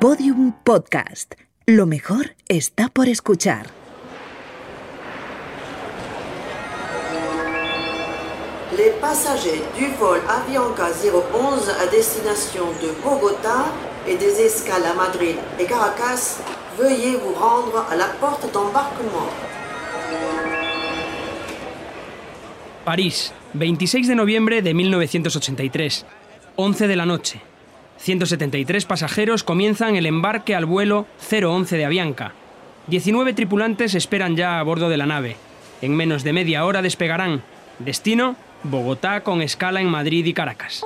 Podium Podcast. Lo mejor está por escuchar. Les passagers du vol Avianca 011 à destination de Bogota et des escales à Madrid et Caracas, veuillez vous rendre à la porte d'embarquement. París, 26 de noviembre de 1983, 11 de la noche. 173 pasajeros comienzan el embarque al vuelo 011 de Avianca. 19 tripulantes esperan ya a bordo de la nave. En menos de media hora despegarán. Destino, Bogotá con escala en Madrid y Caracas.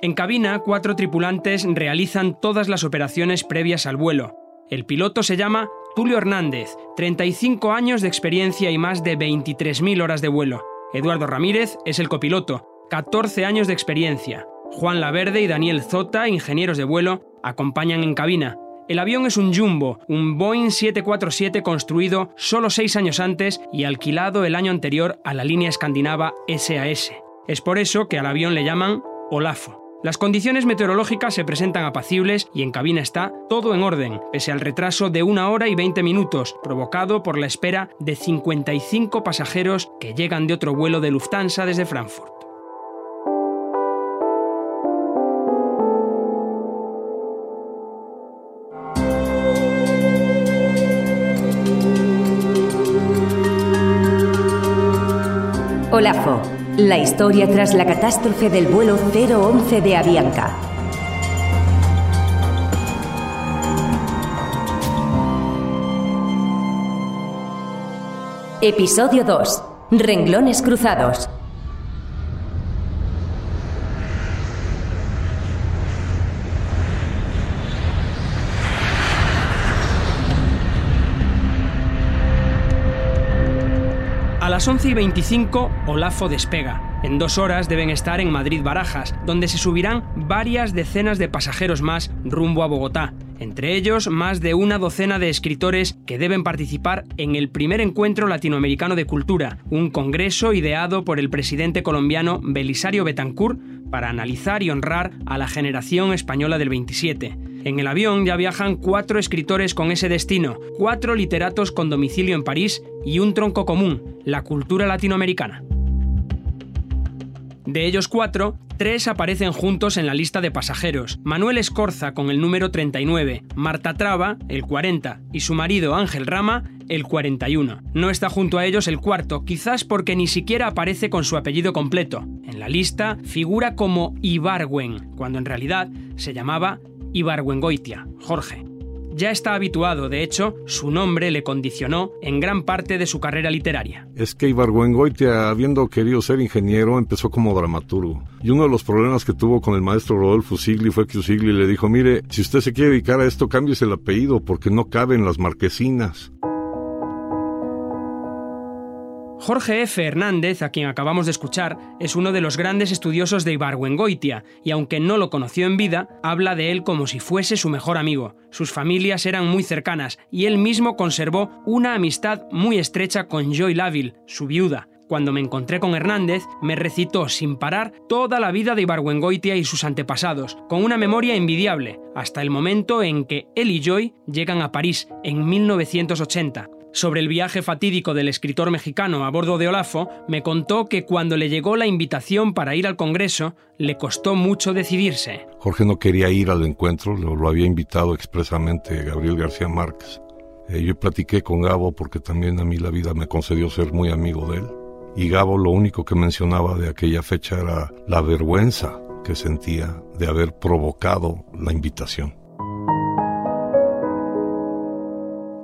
En cabina, cuatro tripulantes realizan todas las operaciones previas al vuelo. El piloto se llama Tulio Hernández, 35 años de experiencia y más de 23.000 horas de vuelo. Eduardo Ramírez es el copiloto, 14 años de experiencia. Juan Laverde y Daniel Zota, ingenieros de vuelo, acompañan en cabina. El avión es un Jumbo, un Boeing 747 construido solo seis años antes y alquilado el año anterior a la línea escandinava SAS. Es por eso que al avión le llaman Olafo. Las condiciones meteorológicas se presentan apacibles y en cabina está todo en orden, pese al retraso de una hora y 20 minutos, provocado por la espera de 55 pasajeros que llegan de otro vuelo de Lufthansa desde Frankfurt. La historia tras la catástrofe del vuelo 011 de Avianca. Episodio 2. Renglones cruzados. A las 11 y 25, Olafo despega. En dos horas deben estar en Madrid-Barajas, donde se subirán varias decenas de pasajeros más rumbo a Bogotá. Entre ellos, más de una docena de escritores que deben participar en el primer encuentro latinoamericano de cultura, un congreso ideado por el presidente colombiano Belisario Betancourt para analizar y honrar a la generación española del 27. En el avión ya viajan cuatro escritores con ese destino, cuatro literatos con domicilio en París y un tronco común, la cultura latinoamericana. De ellos cuatro, tres aparecen juntos en la lista de pasajeros. Manuel Escorza con el número 39, Marta Traba, el 40, y su marido Ángel Rama, el 41. No está junto a ellos el cuarto, quizás porque ni siquiera aparece con su apellido completo. En la lista figura como Ibargüen, cuando en realidad se llamaba Ibargüengoitia, Jorge. Ya está habituado, de hecho, su nombre le condicionó en gran parte de su carrera literaria. Es que Ibargüengoitia, habiendo querido ser ingeniero, empezó como dramaturgo. Y uno de los problemas que tuvo con el maestro Rodolfo Sigli fue que Sigli le dijo, mire, si usted se quiere dedicar a esto, cámbiese el apellido porque no caben las marquesinas. Jorge F. Hernández, a quien acabamos de escuchar, es uno de los grandes estudiosos de Ibargüengoitia, y aunque no lo conoció en vida, habla de él como si fuese su mejor amigo. Sus familias eran muy cercanas, y él mismo conservó una amistad muy estrecha con Joy Laville, su viuda. Cuando me encontré con Hernández, me recitó sin parar toda la vida de Ibargüengoitia y sus antepasados, con una memoria envidiable, hasta el momento en que él y Joy llegan a París, en 1980. Sobre el viaje fatídico del escritor mexicano a bordo de Olafo, me contó que cuando le llegó la invitación para ir al Congreso, le costó mucho decidirse. Jorge no quería ir al encuentro, lo, había invitado expresamente Gabriel García Márquez. Eh, yo platiqué con Gabo porque también a mí la vida me concedió ser muy amigo de él. Y Gabo lo único que mencionaba de aquella fecha era la vergüenza que sentía de haber provocado la invitación.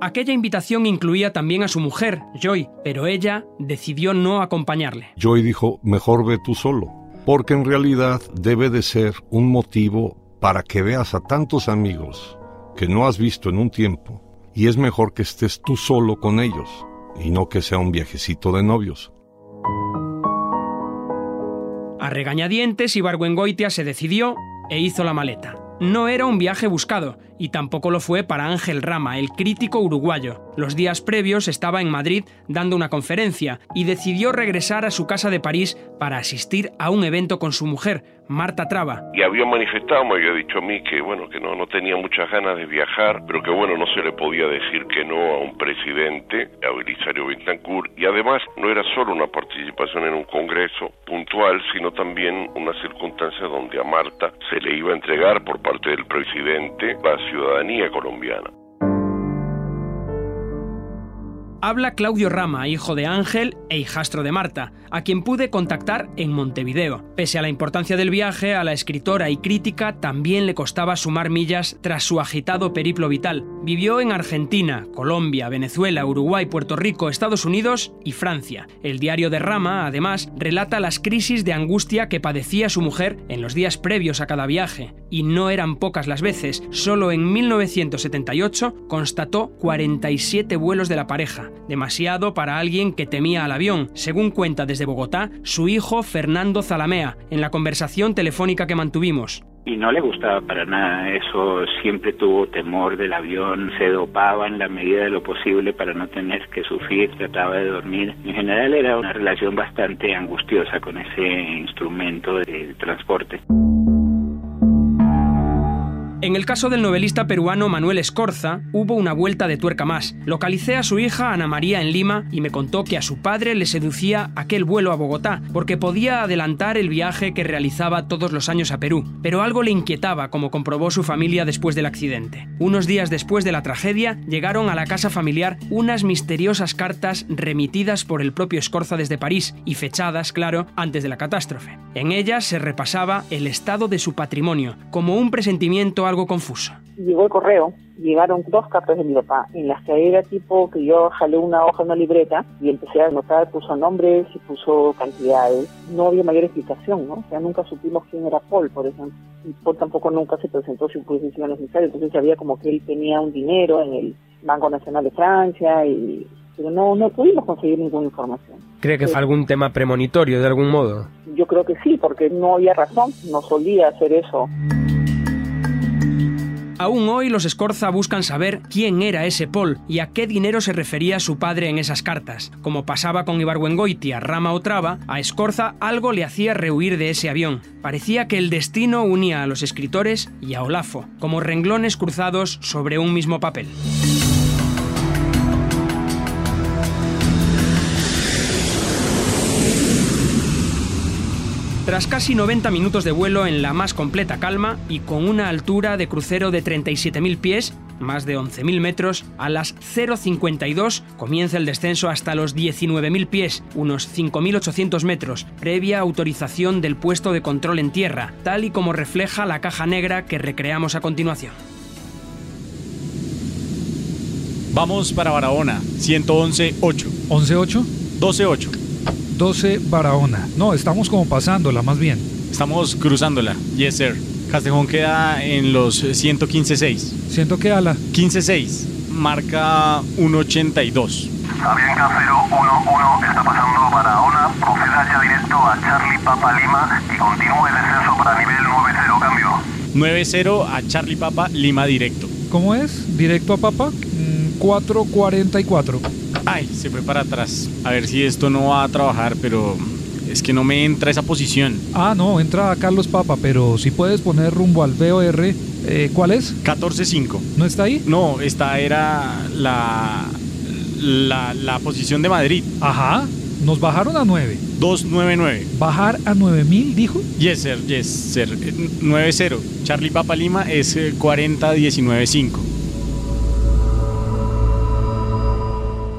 Aquella invitación incluía también a su mujer, Joy, pero ella decidió no acompañarle. Joy dijo, mejor ve tú solo, porque en realidad debe de ser un motivo para que veas a tantos amigos que no has visto en un tiempo, y es mejor que estés tú solo con ellos, y no que sea un viajecito de novios. A regañadientes, Ibargüengoitia se decidió e hizo la maleta. No era un viaje buscado, y tampoco lo fue para Ángel Rama, el crítico uruguayo. Los días previos estaba en Madrid dando una conferencia y decidió regresar a su casa de París para asistir a un evento con su mujer, Marta Traba. Y había manifestado, me había dicho a mí que bueno, que no, no tenía muchas ganas de viajar, pero que bueno, no se le podía decir que no a un presidente, a Belisario Betancourt, y además no era solo una participación en un congreso puntual, sino también una circunstancia donde a Marta se le iba a entregar por parte del presidente la ciudadanía colombiana. Habla Claudio Rama, hijo de Ángel e hijastro de Marta, a quien pude contactar en Montevideo. Pese a la importancia del viaje, a la escritora y crítica también le costaba sumar millas tras su agitado periplo vital. Vivió en Argentina, Colombia, Venezuela, Uruguay, Puerto Rico, Estados Unidos y Francia. El diario de Rama, además, relata las crisis de angustia que padecía su mujer en los días previos a cada viaje. Y no eran pocas las veces, solo en 1978 constató 47 vuelos de la pareja demasiado para alguien que temía al avión, según cuenta desde Bogotá su hijo Fernando Zalamea, en la conversación telefónica que mantuvimos. Y no le gustaba para nada eso, siempre tuvo temor del avión, se dopaba en la medida de lo posible para no tener que sufrir, trataba de dormir. En general era una relación bastante angustiosa con ese instrumento de transporte. En el caso del novelista peruano Manuel Escorza, hubo una vuelta de tuerca más. Localicé a su hija Ana María en Lima y me contó que a su padre le seducía aquel vuelo a Bogotá, porque podía adelantar el viaje que realizaba todos los años a Perú. Pero algo le inquietaba, como comprobó su familia después del accidente. Unos días después de la tragedia, llegaron a la casa familiar unas misteriosas cartas remitidas por el propio Escorza desde París y fechadas, claro, antes de la catástrofe. En ellas se repasaba el estado de su patrimonio, como un presentimiento algo confuso. Llegó el correo, llegaron dos cartas de mi papá, en las que era tipo que yo jalé una hoja en una libreta y empecé a anotar, puso nombres y puso cantidades. No había mayor explicación, ¿no? O sea, nunca supimos quién era Paul, por ejemplo. Y Paul tampoco nunca se presentó sin posición necesaria, entonces sabía como que él tenía un dinero en el Banco Nacional de Francia y pero no, no pudimos conseguir ninguna información. ¿Cree que fue algún tema premonitorio de algún modo? Yo creo que sí, porque no había razón, no solía hacer eso. Aún hoy los Escorza buscan saber quién era ese Paul y a qué dinero se refería su padre en esas cartas. Como pasaba con Ibargüengoitia, Rama o Traba, a Escorza algo le hacía rehuir de ese avión. Parecía que el destino unía a los escritores y a Olafo, como renglones cruzados sobre un mismo papel. Tras casi 90 minutos de vuelo en la más completa calma y con una altura de crucero de 37.000 pies, más de 11.000 metros, a las 0.52 comienza el descenso hasta los 19.000 pies, unos 5.800 metros, previa autorización del puesto de control en tierra, tal y como refleja la caja negra que recreamos a continuación. Vamos para Barahona, 111.8. ¿11.8? 12.8. 12 Barahona. No, estamos como pasándola más bien. Estamos cruzándola. Yes, sir. Castejón queda en los 115.6. ¿Siento que ala? 15.6. Marca 182. Avianca 011 está pasando Barahona. Proceda ya directo a Charlie Papa Lima y continúe el descenso para nivel 90. Cambio. 90 a Charlie Papa Lima directo. ¿Cómo es? ¿Directo a Papa? 444. Ay, se fue para atrás. A ver si esto no va a trabajar, pero es que no me entra esa posición. Ah, no, entra a Carlos Papa, pero si puedes poner rumbo al BOR, eh, ¿cuál es? 14.5. ¿No está ahí? No, esta era la, la, la posición de Madrid. Ajá, nos bajaron a 9. 299. ¿Bajar a 9000, dijo? Yes, sir, yes, sir. 90. Charlie Papa Lima es 40195.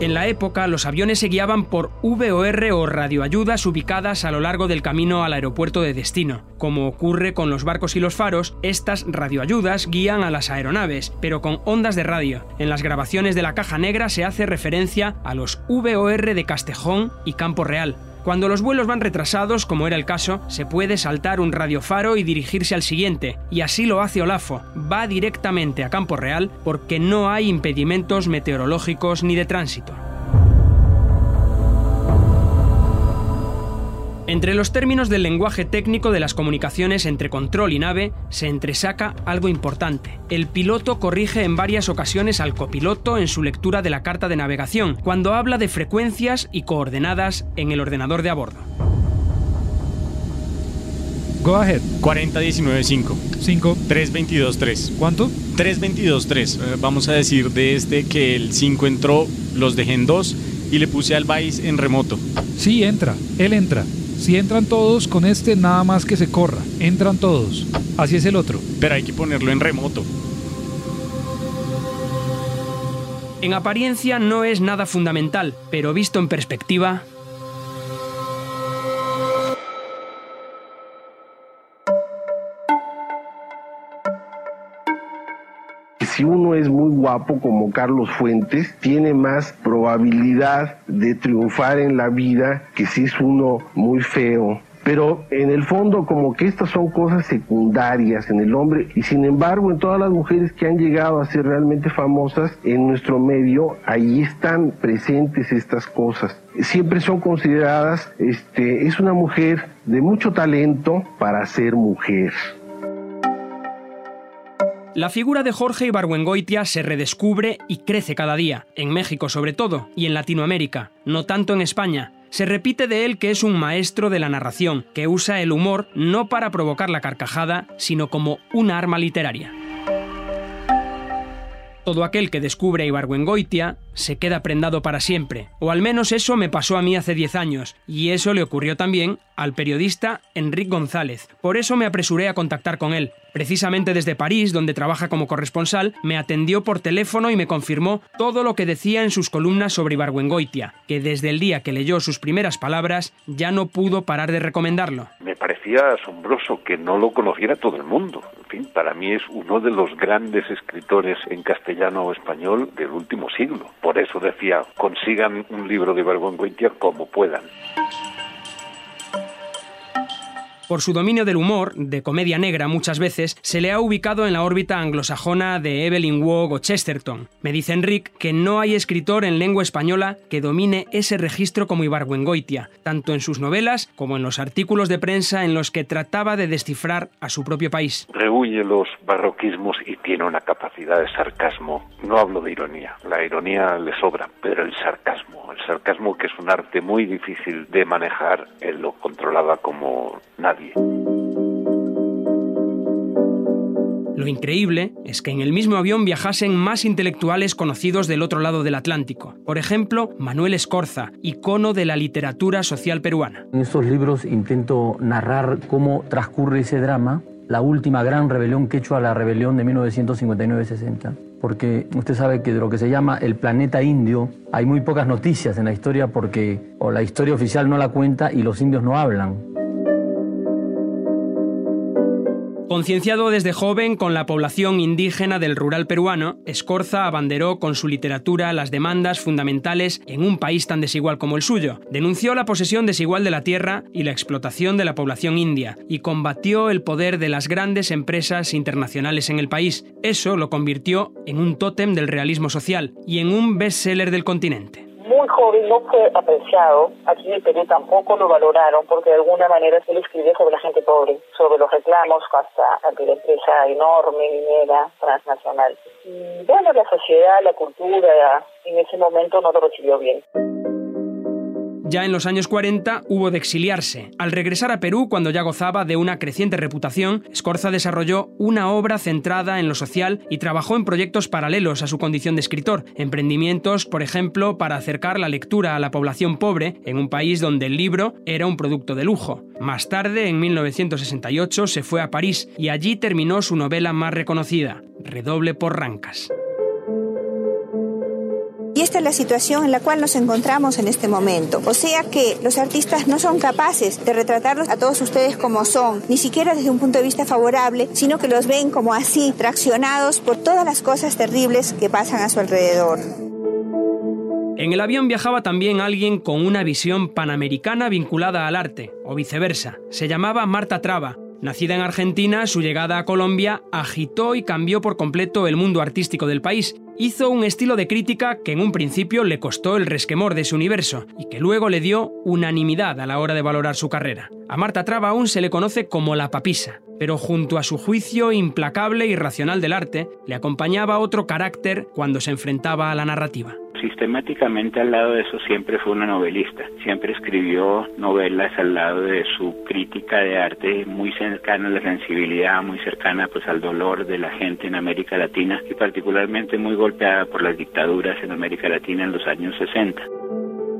En la época, los aviones se guiaban por VOR o radioayudas ubicadas a lo largo del camino al aeropuerto de destino. Como ocurre con los barcos y los faros, estas radioayudas guían a las aeronaves, pero con ondas de radio. En las grabaciones de la caja negra se hace referencia a los VOR de Castejón y Campo Real. Cuando los vuelos van retrasados, como era el caso, se puede saltar un radiofaro y dirigirse al siguiente, y así lo hace Olafo. Va directamente a Campo Real porque no hay impedimentos meteorológicos ni de tránsito. Entre los términos del lenguaje técnico de las comunicaciones entre control y nave se entresaca algo importante. El piloto corrige en varias ocasiones al copiloto en su lectura de la carta de navegación, cuando habla de frecuencias y coordenadas en el ordenador de a bordo. Go ahead. 40195. 5. 3223. ¿Cuánto? 3223. Eh, vamos a decir de este que el 5 entró, los dejé en 2 y le puse al Vice en remoto. Sí, entra. Él entra. Si entran todos, con este nada más que se corra. Entran todos. Así es el otro. Pero hay que ponerlo en remoto. En apariencia no es nada fundamental, pero visto en perspectiva, si uno es muy guapo como Carlos Fuentes, tiene más probabilidad de triunfar en la vida que si es uno muy feo. Pero en el fondo como que estas son cosas secundarias en el hombre y sin embargo en todas las mujeres que han llegado a ser realmente famosas en nuestro medio, ahí están presentes estas cosas. Siempre son consideradas, este, es una mujer de mucho talento para ser mujer. La figura de Jorge Ibargüengoitia se redescubre y crece cada día, en México sobre todo, y en Latinoamérica, no tanto en España. Se repite de él que es un maestro de la narración, que usa el humor no para provocar la carcajada, sino como una arma literaria. Todo aquel que descubre a se queda prendado para siempre, o al menos eso me pasó a mí hace 10 años, y eso le ocurrió también al periodista Enrique González. Por eso me apresuré a contactar con él. Precisamente desde París, donde trabaja como corresponsal, me atendió por teléfono y me confirmó todo lo que decía en sus columnas sobre Ibargüengoitia, que desde el día que leyó sus primeras palabras ya no pudo parar de recomendarlo. Me parecía asombroso que no lo conociera todo el mundo. En fin, para mí es uno de los grandes escritores en castellano o español del último siglo. Por eso decía, consigan un libro de Ibargüengoitia como puedan. Por su dominio del humor, de comedia negra muchas veces, se le ha ubicado en la órbita anglosajona de Evelyn Waugh o Chesterton. Me dice Enric que no hay escritor en lengua española que domine ese registro como Ibargüengoitia, tanto en sus novelas como en los artículos de prensa en los que trataba de descifrar a su propio país. Rehuye los barroquismos y tiene una capacidad de sarcasmo. No hablo de ironía, la ironía le sobra, pero el sarcasmo, el sarcasmo que es un arte muy difícil de manejar, él lo controlaba como nadie. Lo increíble es que en el mismo avión viajasen más intelectuales conocidos del otro lado del Atlántico. Por ejemplo, Manuel Escorza, icono de la literatura social peruana. En estos libros intento narrar cómo transcurre ese drama, la última gran rebelión que hecho a la rebelión de 1959-60 porque usted sabe que de lo que se llama el planeta indio hay muy pocas noticias en la historia porque o la historia oficial no la cuenta y los indios no hablan. Concienciado desde joven con la población indígena del rural peruano, Escorza abanderó con su literatura las demandas fundamentales en un país tan desigual como el suyo. Denunció la posesión desigual de la tierra y la explotación de la población india y combatió el poder de las grandes empresas internacionales en el país. Eso lo convirtió en un tótem del realismo social y en un bestseller del continente muy joven no fue apreciado, aquí en el Perú tampoco lo valoraron porque de alguna manera se le escribió sobre la gente pobre, sobre los reclamos hasta ante la empresa enorme, minera, transnacional. Y bueno, la sociedad, la cultura en ese momento no lo recibió bien. Ya en los años 40 hubo de exiliarse. Al regresar a Perú, cuando ya gozaba de una creciente reputación, Scorza desarrolló una obra centrada en lo social y trabajó en proyectos paralelos a su condición de escritor, emprendimientos, por ejemplo, para acercar la lectura a la población pobre en un país donde el libro era un producto de lujo. Más tarde, en 1968, se fue a París y allí terminó su novela más reconocida, Redoble por Rancas. Y esta es la situación en la cual nos encontramos en este momento. O sea que los artistas no son capaces de retratarlos a todos ustedes como son, ni siquiera desde un punto de vista favorable, sino que los ven como así, traccionados por todas las cosas terribles que pasan a su alrededor. En el avión viajaba también alguien con una visión panamericana vinculada al arte, o viceversa. Se llamaba Marta Traba. Nacida en Argentina, su llegada a Colombia agitó y cambió por completo el mundo artístico del país hizo un estilo de crítica que en un principio le costó el resquemor de su universo y que luego le dio unanimidad a la hora de valorar su carrera. A Marta Traba aún se le conoce como la papisa, pero junto a su juicio implacable y racional del arte, le acompañaba otro carácter cuando se enfrentaba a la narrativa sistemáticamente al lado de eso siempre fue una novelista. Siempre escribió novelas al lado de su crítica de arte muy cercana a la sensibilidad, muy cercana pues al dolor de la gente en América Latina y particularmente muy golpeada por las dictaduras en América Latina en los años 60.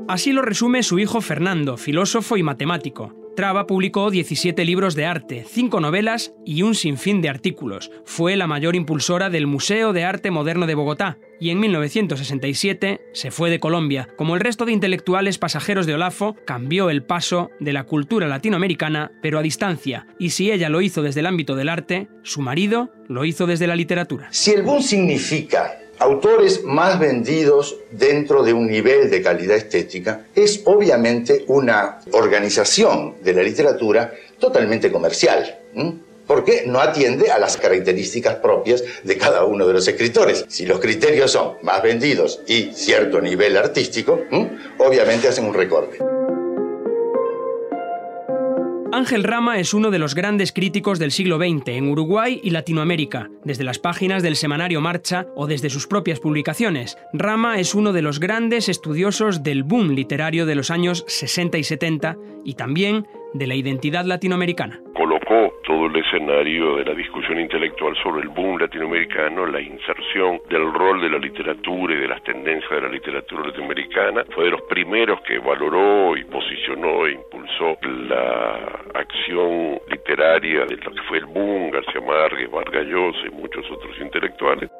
Así lo resume su hijo Fernando, filósofo y matemático. Traba publicó 17 libros de arte, 5 novelas y un sinfín de artículos. Fue la mayor impulsora del Museo de Arte Moderno de Bogotá y en 1967 se fue de Colombia. Como el resto de intelectuales pasajeros de Olafo, cambió el paso de la cultura latinoamericana, pero a distancia. Y si ella lo hizo desde el ámbito del arte, su marido lo hizo desde la literatura. Si el boom significa autores más vendidos dentro de un nivel de calidad estética, es obviamente una organización de la literatura totalmente comercial. porque no atiende a las características propias de cada uno de los escritores. Si los criterios son más vendidos y cierto nivel artístico, obviamente hacen un recorte. Ángel Rama es uno de los grandes críticos del siglo XX en Uruguay y Latinoamérica, desde las páginas del semanario Marcha o desde sus propias publicaciones. Rama es uno de los grandes estudiosos del boom literario de los años 60 y 70 y también de la identidad latinoamericana. Colocó todo el escenario de la discusión intelectual sobre el boom latinoamericano, la inserción del rol de la literatura y de las tendencias de la literatura latinoamericana. Fue de los primeros que valoró y posicionó e impulsó la acción literaria de lo que fue el boom, García Márquez, Vargas Llosa y muchos otros intelectuales.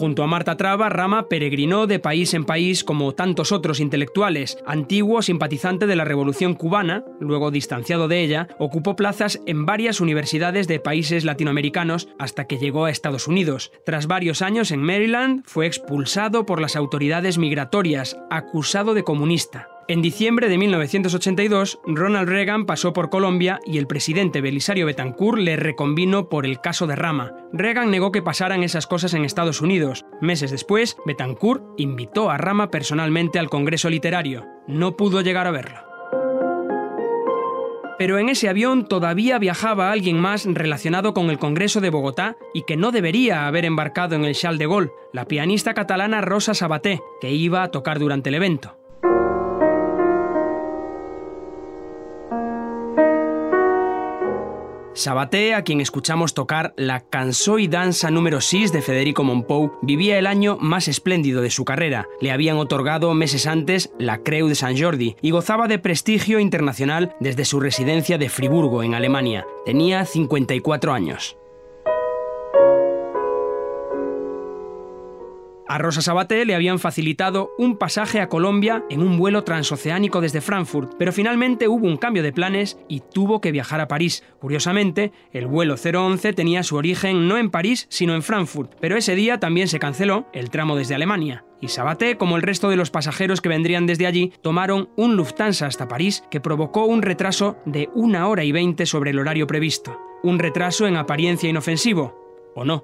Junto a Marta Traba, Rama peregrinó de país en país como tantos otros intelectuales. Antiguo simpatizante de la Revolución cubana, luego distanciado de ella, ocupó plazas en varias universidades de países latinoamericanos hasta que llegó a Estados Unidos. Tras varios años en Maryland, fue expulsado por las autoridades migratorias, acusado de comunista. En diciembre de 1982, Ronald Reagan pasó por Colombia y el presidente Belisario Betancourt le reconvino por el caso de Rama. Reagan negó que pasaran esas cosas en Estados Unidos. Meses después, Betancourt invitó a Rama personalmente al Congreso Literario. No pudo llegar a verlo. Pero en ese avión todavía viajaba alguien más relacionado con el Congreso de Bogotá y que no debería haber embarcado en el Charles de Gaulle, la pianista catalana Rosa Sabaté, que iba a tocar durante el evento. Sabaté, a quien escuchamos tocar la Cançó y Danza número 6 de Federico Monpou, vivía el año más espléndido de su carrera. Le habían otorgado meses antes la Creu de San Jordi y gozaba de prestigio internacional desde su residencia de Friburgo, en Alemania. Tenía 54 años. A Rosa Sabaté le habían facilitado un pasaje a Colombia en un vuelo transoceánico desde Frankfurt, pero finalmente hubo un cambio de planes y tuvo que viajar a París. Curiosamente, el vuelo 011 tenía su origen no en París, sino en Frankfurt, pero ese día también se canceló el tramo desde Alemania. Y Sabaté, como el resto de los pasajeros que vendrían desde allí, tomaron un Lufthansa hasta París que provocó un retraso de una hora y veinte sobre el horario previsto. Un retraso en apariencia inofensivo, ¿o no?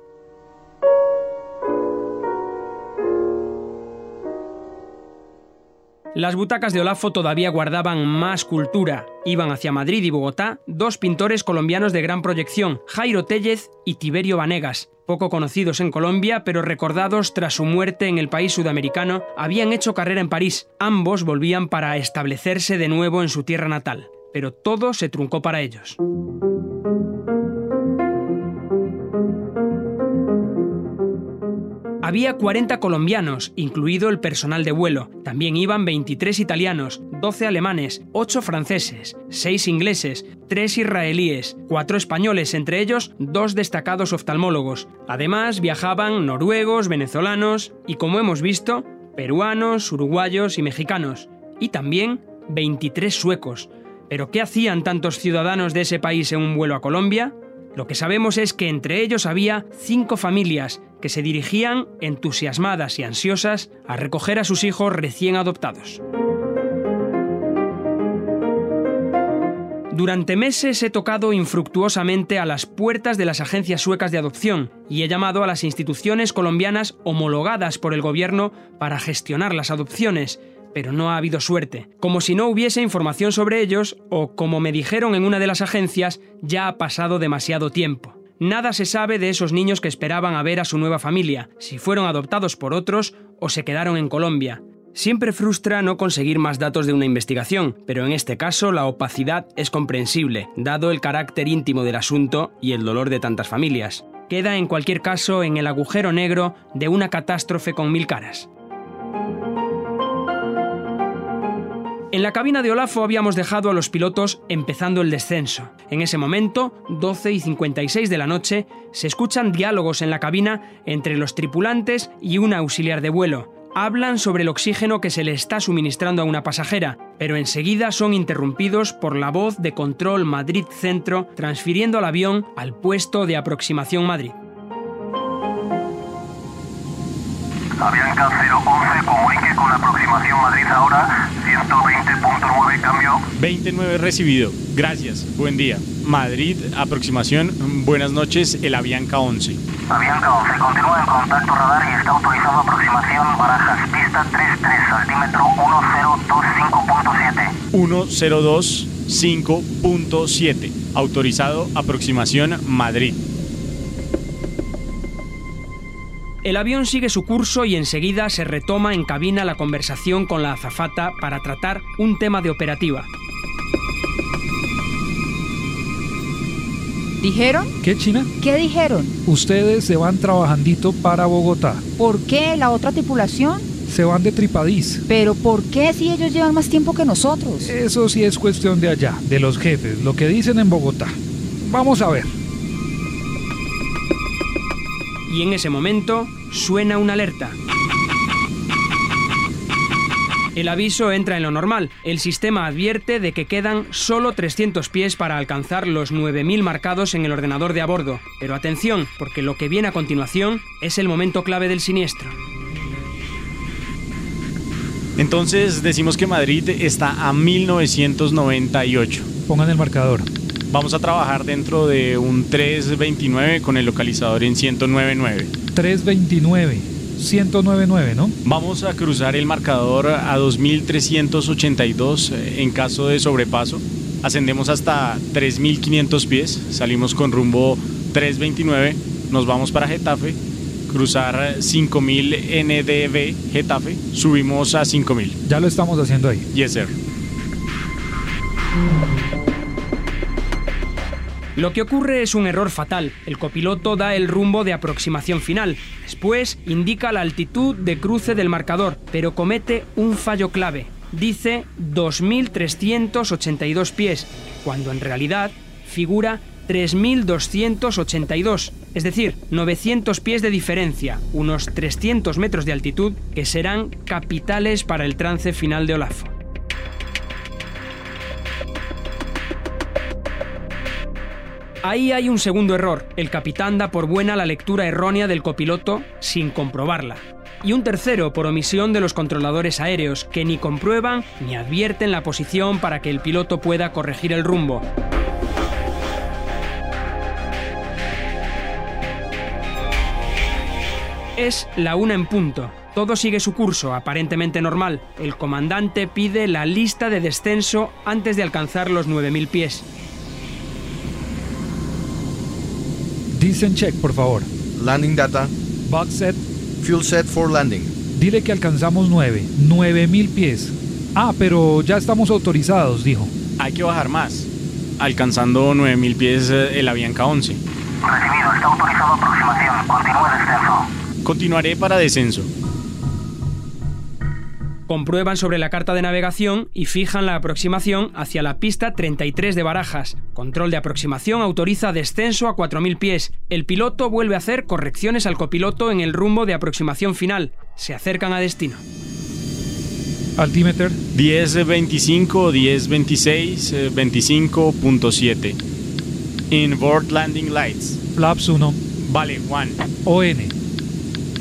Las butacas de Olafo todavía guardaban más cultura. Iban hacia Madrid y Bogotá dos pintores colombianos de gran proyección, Jairo Tellez y Tiberio Vanegas. Poco conocidos en Colombia, pero recordados tras su muerte en el país sudamericano, habían hecho carrera en París. Ambos volvían para establecerse de nuevo en su tierra natal. Pero todo se truncó para ellos. Había 40 colombianos, incluido el personal de vuelo. También iban 23 italianos, 12 alemanes, 8 franceses, 6 ingleses, 3 israelíes, 4 españoles, entre ellos dos destacados oftalmólogos. Además viajaban noruegos, venezolanos y, como hemos visto, peruanos, uruguayos y mexicanos. Y también 23 suecos. ¿Pero qué hacían tantos ciudadanos de ese país en un vuelo a Colombia? Lo que sabemos es que entre ellos había cinco familias que se dirigían, entusiasmadas y ansiosas, a recoger a sus hijos recién adoptados. Durante meses he tocado infructuosamente a las puertas de las agencias suecas de adopción y he llamado a las instituciones colombianas homologadas por el gobierno para gestionar las adopciones, pero no ha habido suerte. Como si no hubiese información sobre ellos o, como me dijeron en una de las agencias, ya ha pasado demasiado tiempo. Nada se sabe de esos niños que esperaban a ver a su nueva familia, si fueron adoptados por otros o se quedaron en Colombia. Siempre frustra no conseguir más datos de una investigación, pero en este caso la opacidad es comprensible, dado el carácter íntimo del asunto y el dolor de tantas familias. Queda en cualquier caso en el agujero negro de una catástrofe con mil caras. En la cabina de Olafo habíamos dejado a los pilotos empezando el descenso. En ese momento, 12 y 56 de la noche, se escuchan diálogos en la cabina entre los tripulantes y un auxiliar de vuelo hablan sobre el oxígeno que se le está suministrando a una pasajera, pero enseguida son interrumpidos por la voz de Control Madrid Centro transfiriendo al avión al puesto de aproximación Madrid. Avianca 011, comunique con aproximación Madrid ahora, 120.9, cambio. 29 recibido, gracias, buen día. Madrid, aproximación, buenas noches, el Avianca 11. Avianca 11, continúa en contacto radar y está autorizado aproximación Barajas, pista 33, altímetro 1025.7. 102.5.7, autorizado aproximación Madrid. El avión sigue su curso y enseguida se retoma en cabina la conversación con la azafata para tratar un tema de operativa. ¿Dijeron? ¿Qué, China? ¿Qué dijeron? Ustedes se van trabajandito para Bogotá. ¿Por qué la otra tripulación? Se van de tripadís. ¿Pero por qué si ellos llevan más tiempo que nosotros? Eso sí es cuestión de allá, de los jefes, lo que dicen en Bogotá. Vamos a ver. Y en ese momento suena una alerta. El aviso entra en lo normal. El sistema advierte de que quedan solo 300 pies para alcanzar los 9.000 marcados en el ordenador de a bordo. Pero atención, porque lo que viene a continuación es el momento clave del siniestro. Entonces decimos que Madrid está a 1998. Pongan el marcador. Vamos a trabajar dentro de un 329 con el localizador en 1099. 329. 1099, ¿no? Vamos a cruzar el marcador a 2382 en caso de sobrepaso. Ascendemos hasta 3500 pies, salimos con rumbo 329, nos vamos para Getafe, cruzar 5000 NDB Getafe, subimos a 5000. Ya lo estamos haciendo ahí. Yes, sir. Lo que ocurre es un error fatal. El copiloto da el rumbo de aproximación final. Después indica la altitud de cruce del marcador, pero comete un fallo clave. Dice 2.382 pies, cuando en realidad figura 3.282, es decir, 900 pies de diferencia, unos 300 metros de altitud que serán capitales para el trance final de Olafo. Ahí hay un segundo error. El capitán da por buena la lectura errónea del copiloto sin comprobarla. Y un tercero por omisión de los controladores aéreos, que ni comprueban ni advierten la posición para que el piloto pueda corregir el rumbo. Es la una en punto. Todo sigue su curso, aparentemente normal. El comandante pide la lista de descenso antes de alcanzar los 9.000 pies. Dicen check, por favor. Landing data. Box set. Fuel set for landing. Dile que alcanzamos 9. 9000 pies. Ah, pero ya estamos autorizados, dijo. Hay que bajar más. Alcanzando 9000 pies eh, el Avianca 11. Recibido, está autorizado aproximación. Continúe descenso. Continuaré para descenso. Comprueban sobre la carta de navegación y fijan la aproximación hacia la pista 33 de Barajas. Control de aproximación autoriza descenso a 4.000 pies. El piloto vuelve a hacer correcciones al copiloto en el rumbo de aproximación final. Se acercan a destino. Altimeter. 1025, 1026, eh, 25.7. Inboard landing lights. Flaps 1. Vale, 1. ON.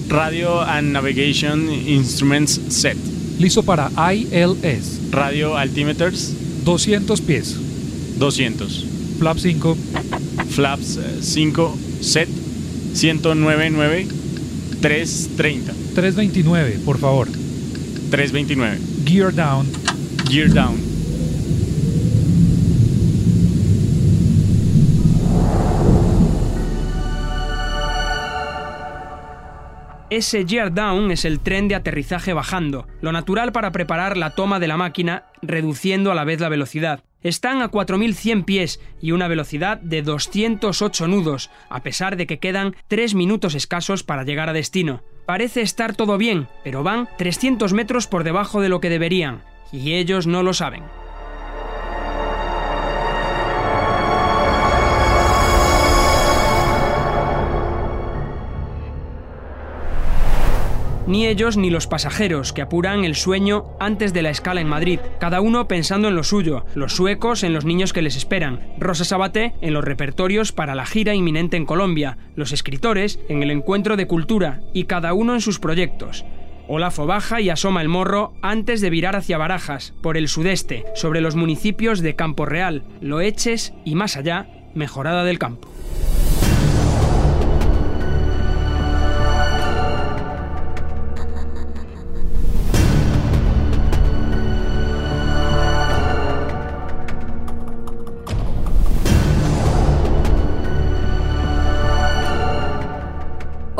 Radio and Navigation Instruments Set. Listo para ILS. Radio altimeters. 200 pies. 200. Flap 5. Flaps 5, set 109.9, 330. 329, por favor. 329. Gear down. Gear down. Ese gear down es el tren de aterrizaje bajando, lo natural para preparar la toma de la máquina, reduciendo a la vez la velocidad. Están a 4.100 pies y una velocidad de 208 nudos, a pesar de que quedan 3 minutos escasos para llegar a destino. Parece estar todo bien, pero van 300 metros por debajo de lo que deberían, y ellos no lo saben. Ni ellos ni los pasajeros, que apuran el sueño antes de la escala en Madrid, cada uno pensando en lo suyo, los suecos en los niños que les esperan, Rosa Sabaté en los repertorios para la gira inminente en Colombia, los escritores en el encuentro de cultura y cada uno en sus proyectos. Olafo baja y asoma el morro antes de virar hacia Barajas, por el sudeste, sobre los municipios de Campo Real, Loeches y más allá, Mejorada del Campo.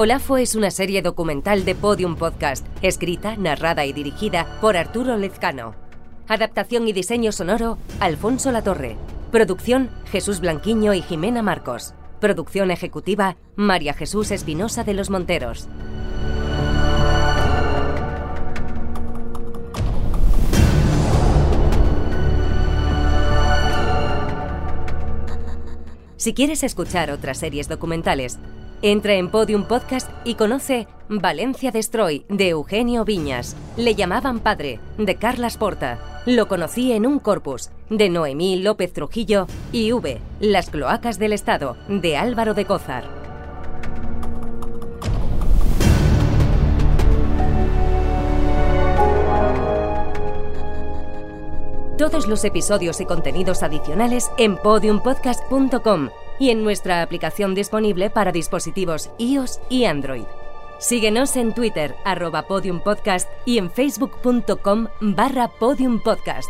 Olafo es una serie documental de Podium Podcast, escrita, narrada y dirigida por Arturo Lezcano. Adaptación y diseño sonoro, Alfonso Latorre. Producción, Jesús Blanquiño y Jimena Marcos. Producción ejecutiva, María Jesús Espinosa de los Monteros. Si quieres escuchar otras series documentales, entra en Podium Podcast y conoce Valencia Destroy de Eugenio Viñas. Le llamaban padre de Carlas Porta. Lo conocí en un corpus de Noemí López Trujillo y V. Las cloacas del Estado de Álvaro de Cózar. Todos los episodios y contenidos adicionales en podiumpodcast.com y en nuestra aplicación disponible para dispositivos iOS y Android. Síguenos en Twitter, arroba podiumpodcast y en facebook.com barra podiumpodcast.